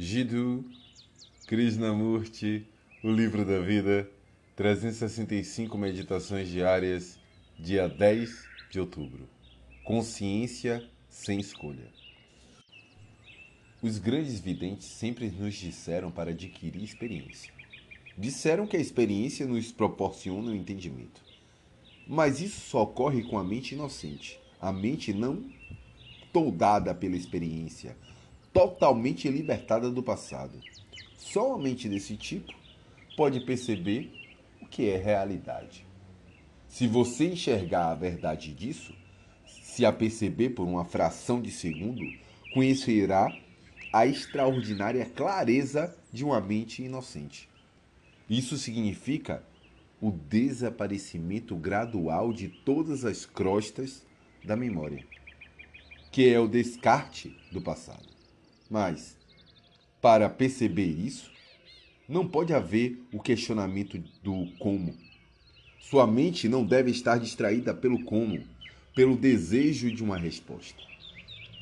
Jiddu Krishnamurti, O Livro da Vida, 365 Meditações Diárias, dia 10 de outubro. Consciência sem escolha. Os grandes videntes sempre nos disseram para adquirir experiência. Disseram que a experiência nos proporciona o entendimento. Mas isso só ocorre com a mente inocente, a mente não toldada pela experiência, totalmente libertada do passado. Só uma mente desse tipo pode perceber o que é realidade. Se você enxergar a verdade disso, se a perceber por uma fração de segundo, conhecerá a extraordinária clareza de uma mente inocente. Isso significa o desaparecimento gradual de todas as crostas da memória, que é o descarte do passado. Mas, para perceber isso, não pode haver o questionamento do como. Sua mente não deve estar distraída pelo como, pelo desejo de uma resposta.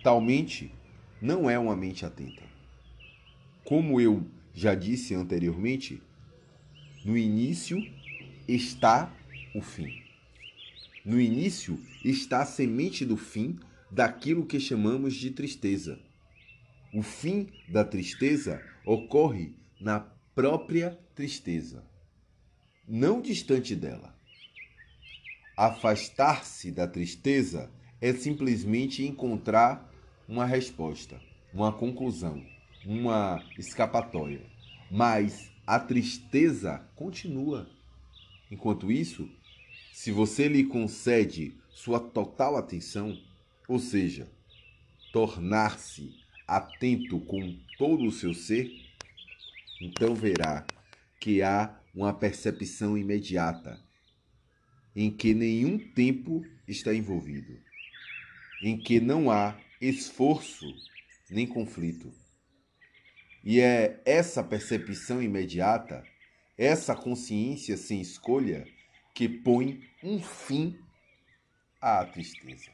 Tal mente não é uma mente atenta. Como eu já disse anteriormente, no início está o fim. No início está a semente do fim daquilo que chamamos de tristeza. O fim da tristeza ocorre na própria tristeza, não distante dela. Afastar-se da tristeza é simplesmente encontrar uma resposta, uma conclusão, uma escapatória. Mas a tristeza continua. Enquanto isso, se você lhe concede sua total atenção, ou seja, tornar-se atento com todo o seu ser, então verá que há uma percepção imediata em que nenhum tempo está envolvido, em que não há esforço nem conflito. E é essa percepção imediata, essa consciência sem escolha, que põe um fim à tristeza.